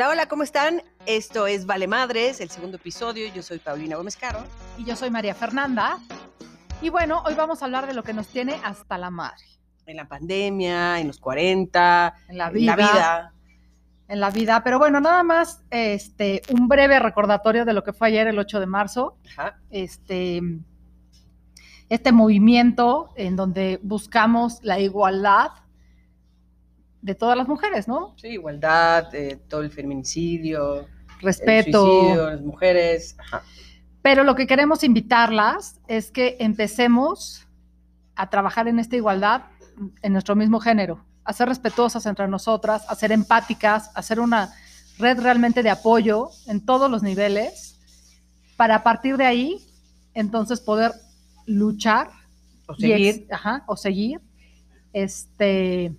Hola, hola, ¿cómo están? Esto es Vale Madres, el segundo episodio. Yo soy Paulina Gómez Caro. Y yo soy María Fernanda. Y bueno, hoy vamos a hablar de lo que nos tiene hasta la madre. En la pandemia, en los 40, En la en vida. la vida. En la vida. Pero bueno, nada más este, un breve recordatorio de lo que fue ayer, el 8 de marzo. Ajá. Este, este movimiento en donde buscamos la igualdad de todas las mujeres, ¿no? Sí, igualdad, eh, todo el feminicidio, el Respeto. suicidio, las mujeres. Ajá. Pero lo que queremos invitarlas es que empecemos a trabajar en esta igualdad en nuestro mismo género, a ser respetuosas entre nosotras, a ser empáticas, a ser una red realmente de apoyo en todos los niveles, para a partir de ahí, entonces poder luchar O y ex- seguir. ajá, o seguir este,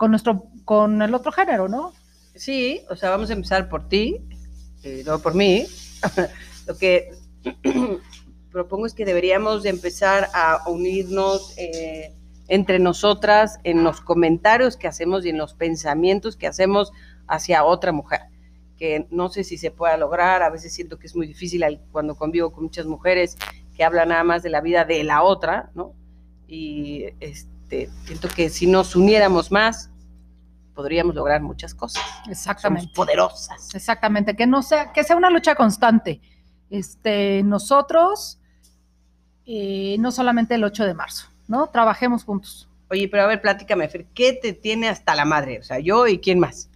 con, nuestro, con el otro género, ¿no? Sí, o sea, vamos a empezar por ti, eh, luego por mí. Lo que propongo es que deberíamos de empezar a unirnos eh, entre nosotras en los comentarios que hacemos y en los pensamientos que hacemos hacia otra mujer. Que no sé si se pueda lograr, a veces siento que es muy difícil cuando convivo con muchas mujeres que hablan nada más de la vida de la otra, ¿no? Y este, siento que si nos uniéramos más, podríamos lograr muchas cosas. Somos Exactamente. poderosas. Exactamente, que no sea, que sea una lucha constante. Este, nosotros, eh, no solamente el 8 de marzo, ¿no? Trabajemos juntos. Oye, pero a ver, platícame, Fer, ¿qué te tiene hasta la madre? O sea, yo y quién más.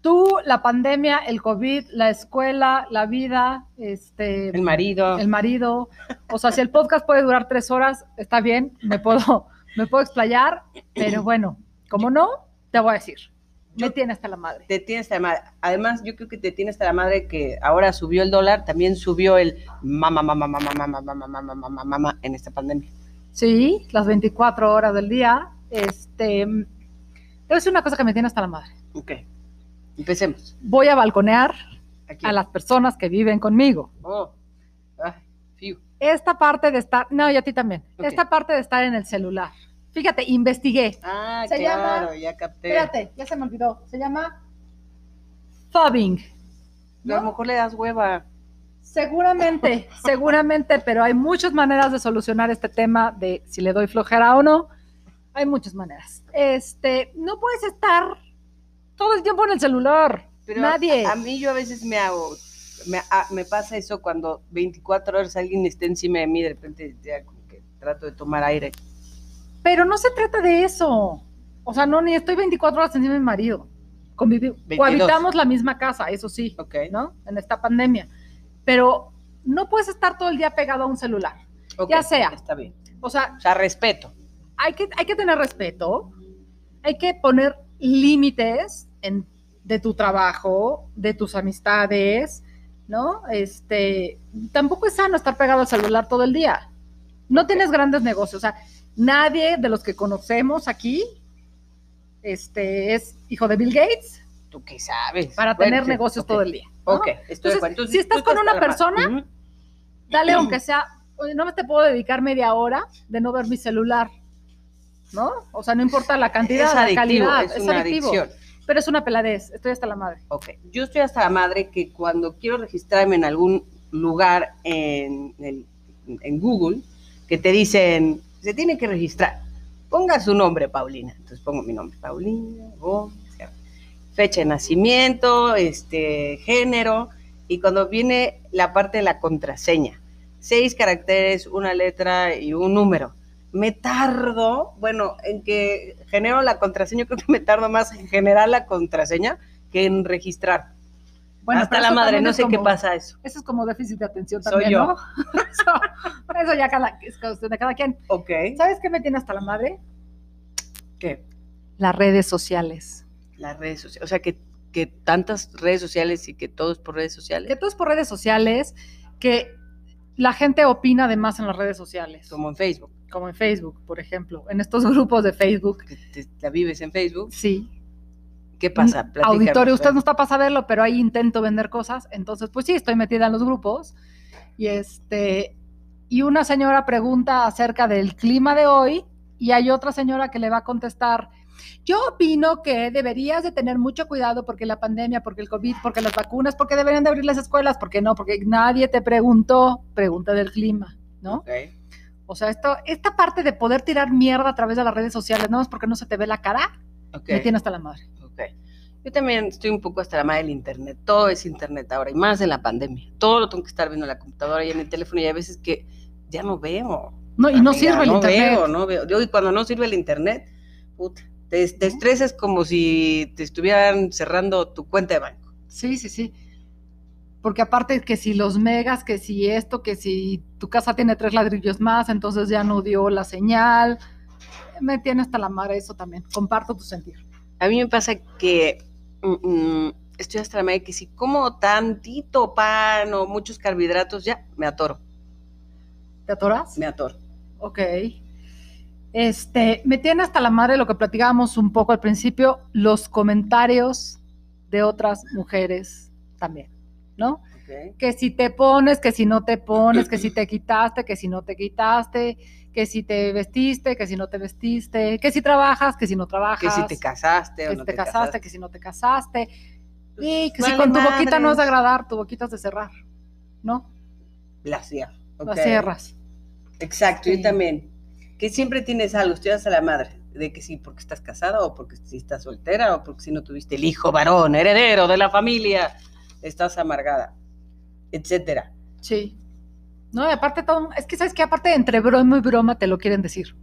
Tú, la pandemia, el COVID, la escuela, la vida, este, El marido. el marido. O sea, si el podcast puede durar tres horas, está bien, me puedo, me puedo explayar, pero bueno, como no, te voy a decir. Yo, me tiene hasta la madre. Te tiene hasta la madre. Además, yo creo que te tiene hasta la madre que ahora subió el dólar, también subió el mamá, mamá, mamá, mamá, mamá, mamá, mamá, mamá en esta pandemia. Sí, las 24 horas del día. Este, es una cosa que me tiene hasta la madre. Ok, empecemos. Voy a balconear a las personas que viven conmigo. Oh. Ah, esta parte de estar, no, y a ti también. Esta parte de estar en el celular. Fíjate, investigué. Ah, Se claro, llama- ya capté. Espérate, ya se me olvidó. Se llama fobbing. A lo mejor le das hueva. Seguramente, seguramente, pero hay muchas maneras de solucionar este tema de si le doy flojera o no. Hay muchas maneras. Este, no puedes estar todo el tiempo en el celular. Pero Nadie. A, a mí yo a veces me hago, me, a- me pasa eso cuando 24 horas alguien está encima de mí, de repente ya como que trato de tomar aire. Pero no se trata de eso. O sea, no, ni estoy 24 horas encima de mi marido. Convivi- 22. cohabitamos la misma casa, eso sí, Ok. ¿no? En esta pandemia. Pero no puedes estar todo el día pegado a un celular. Ya sea. Está bien. O sea, O sea, respeto. hay que, hay que tener respeto, hay que poner límites en- de tu trabajo, de tus amistades, ¿no? Este, tampoco es sano estar pegado al celular todo el día. No tienes grandes negocios, o sea, nadie de los que conocemos aquí este, es hijo de Bill Gates ¿Tú qué sabes? para Bueno, tener sí, negocios todo el día. ¿no? Ok, estoy Entonces, de acuerdo. si estás con una persona. Dale, aunque sea, no me te puedo dedicar media hora de no ver mi celular, ¿no? O sea, no importa la cantidad, es la calidad, es, es, una adictivo. adicción. Pero es una peladez, estoy hasta la madre. Ok, yo estoy hasta la madre que cuando quiero registrarme en algún lugar en Google, que te dicen, se tiene que registrar, ponga su nombre, Paulina. Entonces pongo mi nombre, Paulina, fecha de nacimiento, este, género, y cuando viene la parte de la contraseña, seis caracteres, una letra y un número. Me tardo, bueno, en que genero la contraseña, creo que me tardo más en generar la contraseña que en registrar. Bueno, Hasta la madre, no sé qué pasa eso. Eso es como déficit de atención Soy también, yo. ¿no? eso, eso ya cada, es cuestión de cada quien. Ok. ¿Sabes qué me tiene hasta la madre? ¿Qué? Las redes sociales. Las redes sociales. O sea, que, que tantas redes sociales y que todo es por redes sociales. Que todo es por redes sociales, que la gente opina de más en las redes sociales, Como en Facebook. como en Facebook, por ejemplo, en estos grupos de Facebook. La vives en Facebook. Sí, ¿Qué pasa? Platícanos, auditorio, usted no está para saberlo, pero ahí intento vender cosas. Entonces, pues sí, estoy metida en los grupos. Y este, y una señora pregunta acerca del clima de hoy, y hay otra señora que le va a contestar Yo opino que deberías de tener mucho cuidado porque la pandemia, porque el COVID, porque las vacunas, porque deberían de abrir las escuelas, porque no, porque nadie te preguntó, pregunta del clima, ¿no? O sea, esto, esta parte de poder tirar mierda a través de las redes sociales, no es porque no se te ve la cara, ok, me tiene hasta la madre. Ok. Yo también estoy un poco hasta la madre del internet. Todo es internet ahora, y más en la pandemia. Todo lo tengo que estar viendo en la computadora y en el teléfono, y hay veces que ya no veo. No, y no Amiga, sirve el no internet. Veo, no veo. Yo, y cuando no sirve el internet, puta, te, te estresas como si te estuvieran cerrando tu cuenta de banco. Sí, sí, sí. Porque aparte que si los megas, que si esto, que si tu casa tiene tres ladrillos más, entonces ya no dio la señal. Me tiene hasta la madre eso también. Comparto tu sentir. A mí me pasa que mm, mm, estoy hasta la madre que si como tantito pan o muchos carbohidratos, ya me atoro, ¿Te atoras? me atoro. Ok. Este, me tiene hasta la madre lo que platicábamos un poco al principio, los comentarios de otras mujeres también, ¿no? Que si te pones, que si no te pones, que si te quitaste, que si no te quitaste, que si te vestiste, que si no te vestiste, que si trabajas, que si no Que trabajas, si te casaste o que no si te casaste, que si no te casaste, y que si con tu boquita no es de agradar, tu boquita es de cerrar, ¿no? La cierro. La cierras. Exacto, Sí. yo también. Que siempre tienes algo, estoy hasta la madre, de que sí, porque estás casada o porque si estás soltera o porque si no tuviste el hijo varón, heredero de la familia, estás amargada, etcétera. Sí. No, y aparte todo, es que sabes que aparte entre broma y broma te lo quieren decir,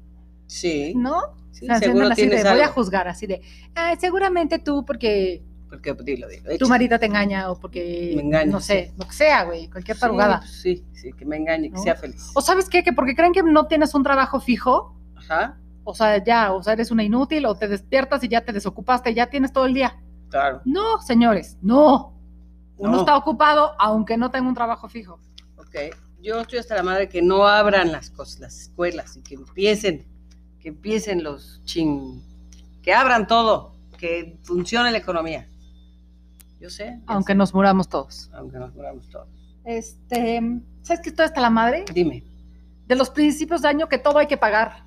Sí, ¿no? sí, O sea, seguro andan así de, tienes voy a juzgar, así de, "Ay, seguramente tú porque Porque, pues, dilo, dilo. tu marido te engaña o porque, Me engaña, no sé, lo que sea, güey, cualquier Sí, tarugada. pues, Sí, sí, que me engañe, que sea feliz. O sabes qué, que porque creen que no tienes un trabajo fijo, Ajá, o sea, ya, o sea, eres una inútil, o te despiertas y ya te desocupaste, ya tienes todo el día. claro. No, señores, no. Uno No. está ocupado aunque no tenga un trabajo fijo. Ok, yo estoy hasta la madre que no abran las cosas, las escuelas y que empiecen, que empiecen los ching, que abran todo, que funcione la economía. Yo sé. Aunque sé, nos muramos todos. aunque nos moramos todos. Este, ¿sabes qué estoy hasta la madre? Dime, De los principios de año que todo hay que pagar.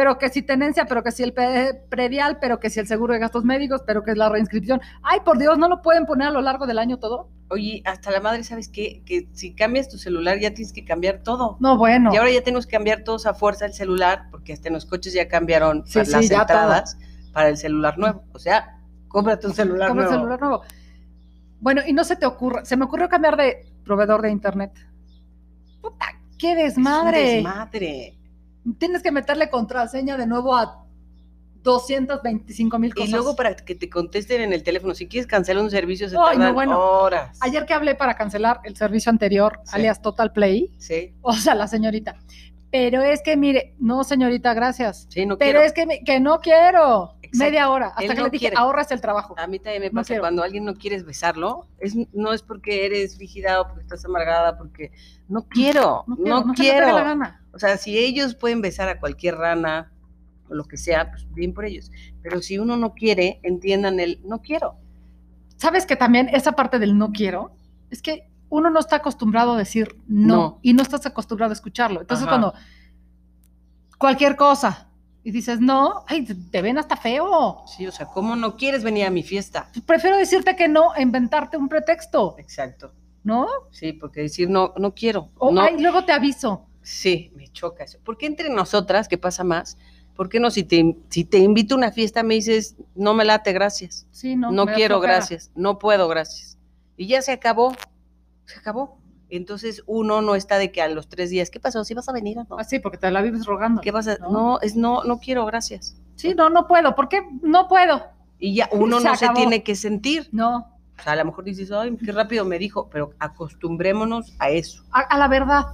Pero que si tenencia, pero que si el predial, pero que si el seguro de gastos médicos, pero que es la reinscripción. Ay, por Dios, ¿no lo pueden poner a lo largo del año todo? oye, hasta la madre, ¿sabes qué? Que si cambias tu celular ya tienes que cambiar todo. No, bueno. Y ahora ya tenemos que cambiar todos a fuerza el celular, porque hasta en los coches ya cambiaron Sí, para sí, las ya entradas para el celular nuevo. O sea, cómprate un celular Compra nuevo. celular nuevo. Bueno, y no se te ocurre, se me ocurrió cambiar de proveedor de internet. Puta, qué Es un desmadre. Tienes que meterle contraseña de nuevo a 225 mil cosas. Y luego para que te contesten en el teléfono, si quieres cancelar un servicio se Ay, no, bueno. horas. Ayer que hablé para cancelar el servicio anterior, Sí. alias Total Play, Sí, o sea, la señorita. Pero es que, mire, no, señorita, gracias. sí, no Pero quiero. es que, me- que no quiero. Exacto. Media hora. Hasta Él que no le dije, quiere. ahorras el trabajo. A mí también me No pasa quiero. cuando alguien no quieres besarlo, es, no es porque eres rígida o porque estás amargada, porque no quiero, No no quiero. No, la gana. O sea, si ellos pueden besar a cualquier rana o lo que sea, pues bien por ellos. Pero si uno no quiere, entiendan el no quiero. ¿Sabes que también esa parte del no quiero? Es que uno no está acostumbrado a decir no, No. y no estás acostumbrado a escucharlo. Entonces Ajá. cuando cualquier cosa y dices no, ay, te- ven hasta feo. Sí, o sea, ¿cómo no quieres venir a mi fiesta? Prefiero decirte que no e inventarte un pretexto, Exacto. ¿no? Sí, porque decir no, no quiero. O no, ay, luego te aviso. Sí, me choca eso. ¿Por qué entre nosotras, qué pasa más? ¿Por qué no si te, si te invito a una fiesta me dices, no me late, gracias? Sí, no. No, quiero, gracias. No puedo, gracias. Y ya se acabó. Se acabó. Entonces uno no está de que a los tres días, ¿qué pasó? ¿Si vas a venir o no? Así, porque te la vives rogando. ¿Qué vas a...? ¿no? No, es no, no quiero, gracias. Sí, no, no puedo. ¿Por qué no puedo? Y ya uno Se no se tiene que sentir. No, O sea, a lo mejor dices, ay, qué rápido me dijo, pero acostumbrémonos a eso. a, a la verdad,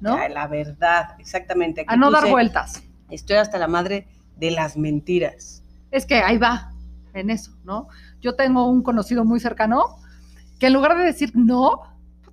¿no? A la verdad, exactamente. Aquí A no dar vueltas. Estoy hasta la madre de las mentiras. Es que ahí va, en eso, ¿no? Yo tengo un conocido muy cercano que en lugar de decir no,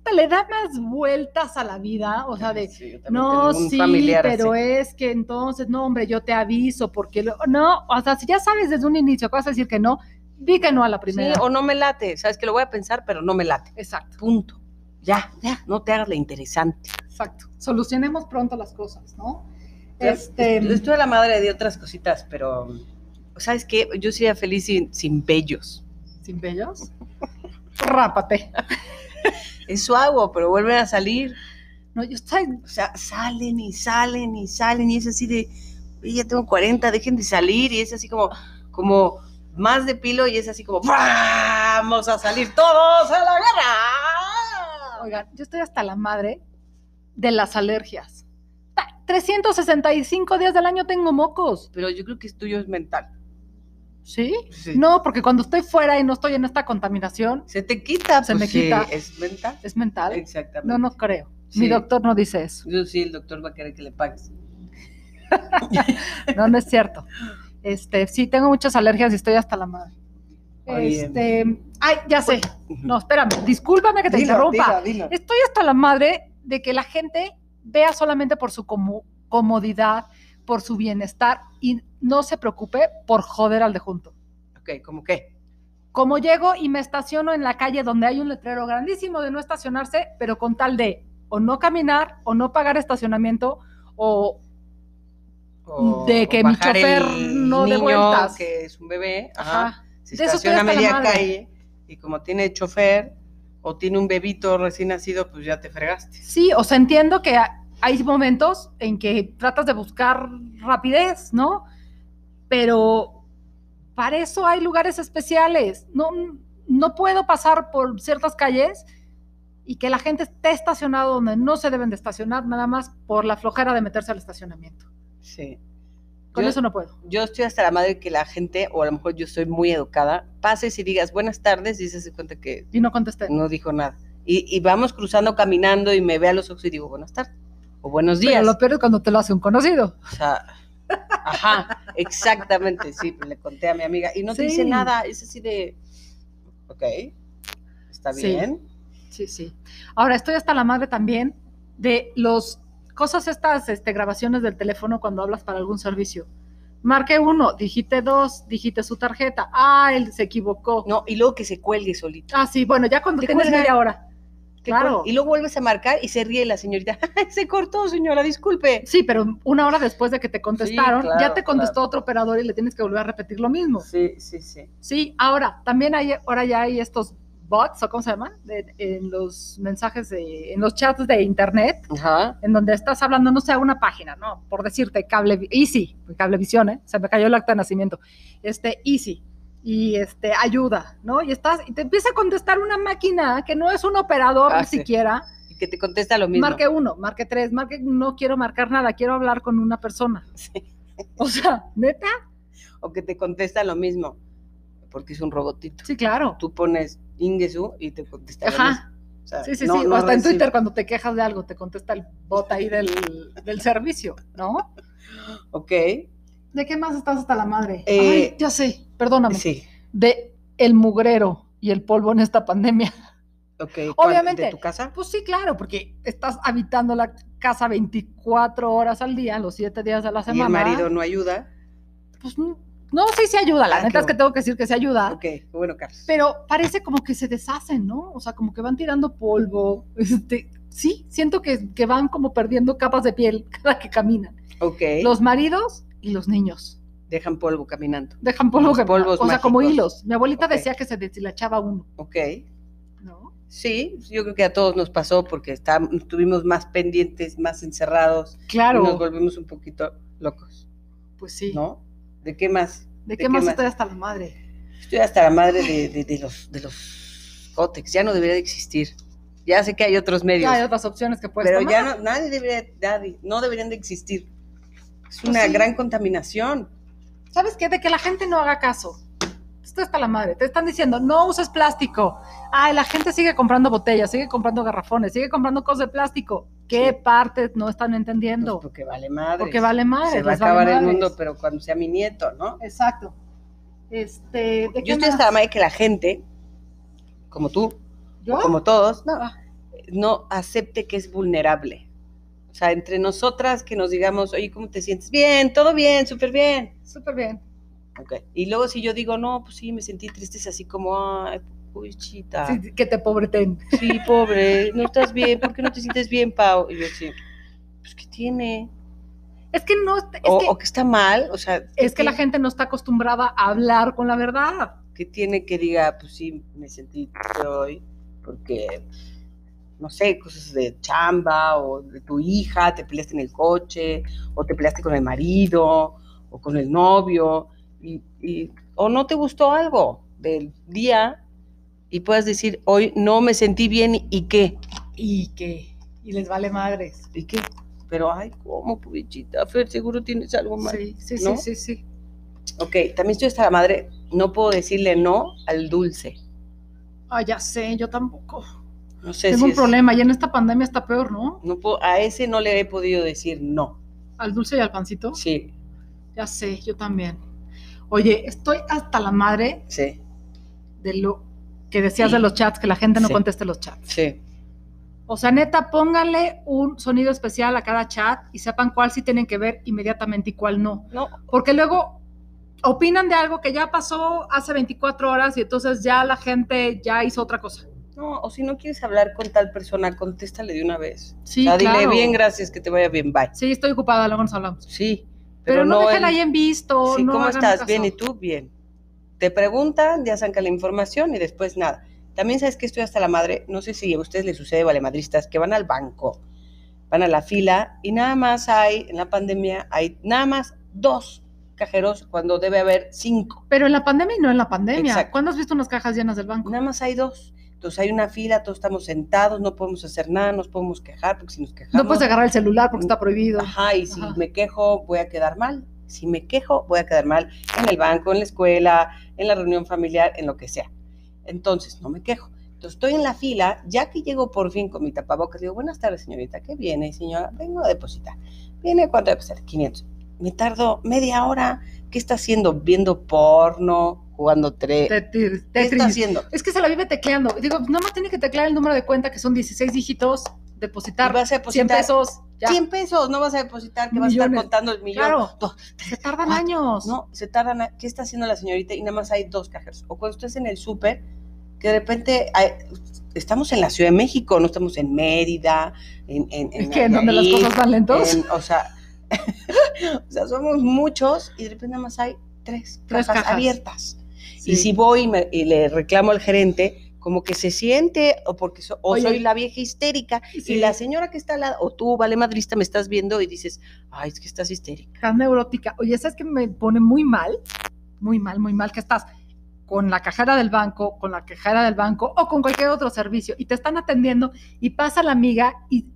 puta, le da más vueltas a la vida, o sea, de, Sí, no, sí, familiar pero es que entonces, no, hombre, yo te aviso, porque lo- no, o sea, si ya sabes desde un inicio que vas a decir que no, di que no a la Sí, primera. o no me late, sabes que lo voy a pensar, pero no me late. Exacto, Punto. Ya, Ya. no te hagas la interesante. exacto. Solucionemos pronto las cosas, ¿no? Este, Estoy a la madre de otras cositas, pero ¿sabes qué? Yo sería feliz sin, sin vellos. ¿Sin bellos? Rápate. Eso hago, pero vuelven a salir. No, yo estoy. O sea, salen y salen y salen y es así de, "Oye, ya tengo 40, dejen de salir y es así como, como más de pilo y es así como, vamos a salir todos a la guerra. Oigan, yo estoy hasta la madre de las alergias. Ta- 365 días del año tengo mocos. Pero yo creo que es tuyo es mental. ¿Sí? Sí. No, porque cuando estoy fuera y no estoy en esta contaminación, Se te quita, Se pues me sí, quita. es mental. es mental. Exactamente. No, no creo. Sí. Mi doctor no dice eso. Yo sí, el doctor va a querer que le pagues. No, no es cierto. Este, sí, tengo muchas alergias y estoy hasta la madre. Oye. Este, ay, ya sé. No, espérame, discúlpame que te Dilo, interrumpa. dilo, dilo. Estoy hasta la madre de que la gente vea solamente por su comodidad, por su bienestar y no se preocupe por joder al de junto. Ok, ¿cómo qué? Como llego y me estaciono en la calle donde hay un letrero grandísimo de no estacionarse, pero con tal de o no caminar o no pagar estacionamiento o O- De que o mi chofer no dé vueltas. que es un bebé, ajá, Ajá. se De estaciona a media madre. calle y como tiene chofer o tiene un bebito recién nacido, pues ya te fregaste. Sí, o sea, entiendo que hay momentos en que tratas de buscar rapidez, ¿no? Pero para eso hay lugares especiales. No, no puedo pasar por ciertas calles y que la gente esté estacionado donde no se deben de estacionar, nada más por la flojera de meterse al estacionamiento. Sí. Con Yo- eso no puedo. Yo estoy hasta la madre que la gente, o a lo mejor yo soy muy educada, pases y digas buenas tardes y se hace cuenta que Y no contesté. no dijo nada. Y, y vamos cruzando, caminando y me ve a los ojos y digo buenas tardes o buenos días. Pero lo peor es cuando te lo hace un conocido. O sea, ajá, exactamente, sí, le conté a mi amiga y no te dice nada, es así de, ok, está Sí. bien. Sí, sí. Ahora estoy hasta la madre también de los cosas estas este, grabaciones del teléfono cuando hablas para algún servicio. Marque uno, digite dos, digite su tarjeta. Ah, él se equivocó. No, y luego que se cuelgue solito. Ah, sí, bueno, ya cuando Te tienes cuelga. media hora. Claro. Y luego vuelves a marcar y se ríe la señorita. "Ay, se cortó, señora, disculpe. Sí, pero una hora después de que te contestaron, claro, ya te contestó claro. otro operador y le tienes que volver a repetir lo mismo. Sí, sí, sí. Sí, ahora, también hay, ahora ya hay estos bots, o cómo se llaman, De- en los mensajes, de, en los chats de internet, Ajá. en donde estás hablando, no sé, una página, ¿no? Por decirte, cable, Easy, cablevisión, ¿eh? Se me cayó el acta de nacimiento. Este, Easy, y este, ayuda, ¿no? Y estás, y te empieza a contestar una máquina que no es un operador Ah, ni sí. siquiera. Y que te contesta lo mismo. Marque uno, marque tres, marque, no quiero marcar nada, quiero hablar con una persona. Sí. O sea, neta, O que te contesta lo mismo. Porque es un robotito. sí, claro. Tú pones Ingesu y te contesta lo Ajá. mismo. O sea, Sí, sí, no- sí. no o hasta en. Twitter cuando te quejas de algo, te contesta el bot ahí del, del servicio, ¿no? Ok. ¿De qué más estás hasta la madre? Eh, Ay, ya sé, perdóname. Sí. De el mugrero y el polvo en esta pandemia. Ok. ¿cuál? Obviamente. ¿De tu casa? Pues sí, claro, porque estás habitando la casa 24 horas al día, los 7 días de la Y semana. el marido no ayuda. Pues no, no, sí se ayuda, la Ah, neta es que tengo que decir que se ayuda. Ok, bueno, Carlos. Pero parece como que se deshacen, ¿no? O sea, como que van tirando polvo. Este, sí, siento que, que van como perdiendo capas de piel cada que caminan. Ok. Los maridos y los niños. Dejan polvo caminando. Dejan polvo, Los polvos o sea, como mágicos. hilos. Mi abuelita Ok. decía que se deshilachaba uno, Ok. ¿no? Sí, yo creo que a todos nos pasó porque está- estuvimos más pendientes, más encerrados. Claro. Y nos volvimos un poquito locos, Pues sí. ¿no? ¿De qué más? ¿De ¿De qué qué más más? estoy hasta la madre? Estoy hasta la madre de, de- de los, de los cótex. Ya no debería de existir. Ya sé que hay otros medios. Ya hay otras opciones que puedes pero tomar. ya no, nadie debería, nadie- no deberían de existir. Es Pues una sí. gran contaminación. ¿Sabes qué? De que la gente no haga caso. Esto está la madre. Te están diciendo, no uses plástico. Ay, la gente sigue comprando botellas, sigue comprando garrafones, sigue comprando cosas de plástico. ¿Qué Sí. partes no están Pues entendiendo? porque vale madre. Porque vale madre. Se va a vale acabar el mundo, pero cuando sea mi nieto, ¿no? Exacto. Este, ¿de qué Yo estoy hasta la madre que la gente, como tú, ¿Yo? como todos, no, no acepte que es vulnerable. O sea, entre nosotras que nos digamos, oye, ¿cómo te sientes? Bien, todo bien, súper bien. súper bien. Ok. Y luego si yo digo, no, pues sí, me sentí triste, es así como, ay, puchita. Sí. Sí, que te pobreten. pobre, no estás bien, ¿por qué no te sientes bien, Pau? Y yo sí, pues ¿qué tiene? Es que no, es o, que, o que está mal, o sea, es que la ¿qué- gente no está acostumbrada a hablar con la verdad. que tiene que diga, pues sí, me sentí triste hoy, porque, no sé, cosas de chamba, o de tu hija, te peleaste en el coche, o te peleaste con el marido, o con el novio, y, y- o no te gustó algo del día, y puedas decir, hoy no me sentí bien, ¿y qué? Y que, y les vale madres. ¿Y qué? Pero, ay, ¿cómo, pubichita? Fer, seguro tienes algo mal. Sí, sí, ¿no? sí, sí, sí. Ok, también estoy hasta la madre, no puedo decirle no al dulce. Ay, ya sé, yo tampoco. No sé Tengo si un es- problema y en esta pandemia está peor, ¿no? No puedo- a ese no le he podido decir no. Al dulce y al pancito. Sí, Ya sé, yo también. Oye, estoy hasta la madre sí, de lo que decías de los chats, que la gente no Sí. conteste los chats. sí. O sea, neta, pónganle un sonido especial a cada chat y sepan cuál sí tienen que ver inmediatamente y cuál no. No, Porque luego opinan de algo que ya pasó hace 24 horas y entonces ya la gente ya hizo otra cosa. No, o si no quieres hablar con tal persona, contéstale de una vez. Sí, o sea, dile claro. bien, gracias, que te vaya bien, bye. Sí, estoy ocupada, luego nos hablamos. Sí, Pero, no, dejen el- ahí en visto. Sí, no ¿cómo estás? caso. Bien, ¿y tú? Bien. Te preguntan, ya sacan la información y después nada. También sabes que estoy hasta la madre, no sé si a ustedes les sucede, valemadristas, que van al banco, van a la fila y nada más hay, en la pandemia, hay nada más dos cajeros cuando debe haber cinco. Pero en la pandemia y no en la pandemia. Exacto. ¿Cuándo has visto unas cajas llenas del banco? Nada más hay dos. Entonces hay una fila, todos estamos sentados, no podemos hacer nada, nos podemos quejar, porque si nos quejamos... No puedes agarrar el celular porque está prohibido. Ajá, y si Ajá. me quejo, voy a quedar mal. Si me quejo, voy a quedar mal en el banco, en la escuela, en la reunión familiar, en lo que sea. Entonces, no me quejo. Entonces, estoy en la fila, ya que llego por fin con mi tapabocas, digo, buenas tardes, señorita, ¿qué viene, señora? Vengo a depositar. ¿Viene cuánto debe ser? 500. Me tardo media hora. ¿Qué está haciendo? ¿Viendo porno? ¿Jugando tre Te- te- ¿Qué está haciendo? Es que se la vive tecleando. Digo, nada más tiene que teclear el número de cuenta, que son 16 dígitos, Y depositar vas a 100 depositar pesos. Ya. 100 pesos, no vas a depositar, que vas a estar Millones. contando el millón. Claro. Dos, Se tardan cuatro. años. No, se tardan. ¿Qué está haciendo la señorita? Y nada más hay dos cajeros. O cuando estás en el súper, que de repente hay- estamos en la Ciudad de México, no estamos en Mérida, en. en donde las cosas van lentos. en- o sea, o sea, somos muchos y de repente nada más hay tres, Tres cajas, cajas. abiertas. Sí. Y si voy y, me- y le reclamo al gerente, como que se siente, o porque so- o Oye. soy la vieja histérica, Sí. y la señora que está al lado, o tú, vale madrista, me estás viendo y dices, ay, es que estás histérica. Estás neurótica. Oye, ¿sabes que me pone muy mal? Muy mal, muy mal que estás con la cajera del banco, con la cajera del banco o con cualquier otro servicio y te están atendiendo y pasa la amiga y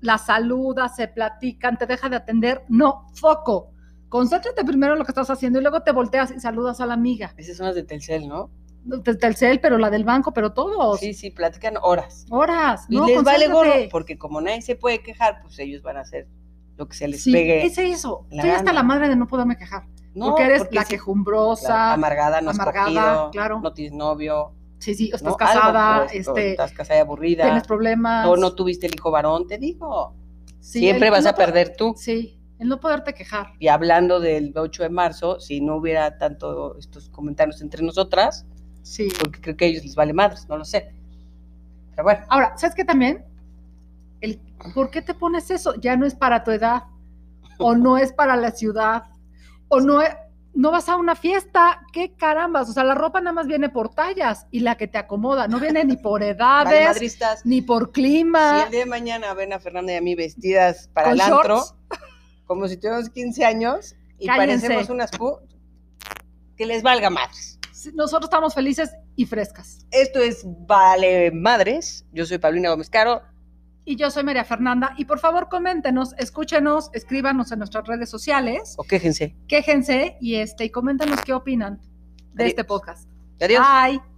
la saluda, se platican, te deja de atender. No, foco. Concéntrate primero en lo que estás haciendo y luego te volteas y saludas a la amiga. Esas son las de Telcel, ¿no? De Telcel, pero la del banco, pero todos. Sí, sí, platican horas. Horas. Y no, les vale gorro, porque como nadie se puede quejar, pues ellos van a hacer lo que se les Sí, pegue. es eso. Estoy hasta gana. la madre de no poderme quejar. No, porque eres la sí, quejumbrosa. amargada, no has amargada, cogido, claro. no tienes novio, Sí, sí, o estás ¿no? Algo, casada, o es- o este, estás casada y aburrida, tienes problemas. o no tuviste el hijo varón, te digo. Sí, Siempre el vas no a perder tú. Sí, el no poderte quejar. Y hablando del 8 de marzo, si no hubiera tanto estos comentarios entre nosotras, Sí. porque creo que a ellos les vale madres, no lo sé. Pero bueno, Ahora, ¿sabes qué también? El, ¿Por qué te pones eso? Ya no es para tu edad, o no es para la ciudad, o no, e- no vas a una fiesta. ¿Qué carambas? O sea, la ropa nada más viene por tallas y la que te acomoda, no viene ni por edades, ni por si clima. el día de mañana ven a Fernanda y a mí vestidas para ¿Con el antro, shorts? Como si tuviéramos 15 años y Cállense. parecemos unas pu, que les valga madres. Nosotros estamos felices y frescas. Esto es Vale Madres. Yo soy Paulina Gómez Caro. Y yo soy María Fernanda. Y por favor, coméntenos, escúchenos, escríbanos en nuestras redes sociales, O quéjense. quéjense y, este, y coméntenos qué opinan de Adiós. este podcast. Adiós. Bye.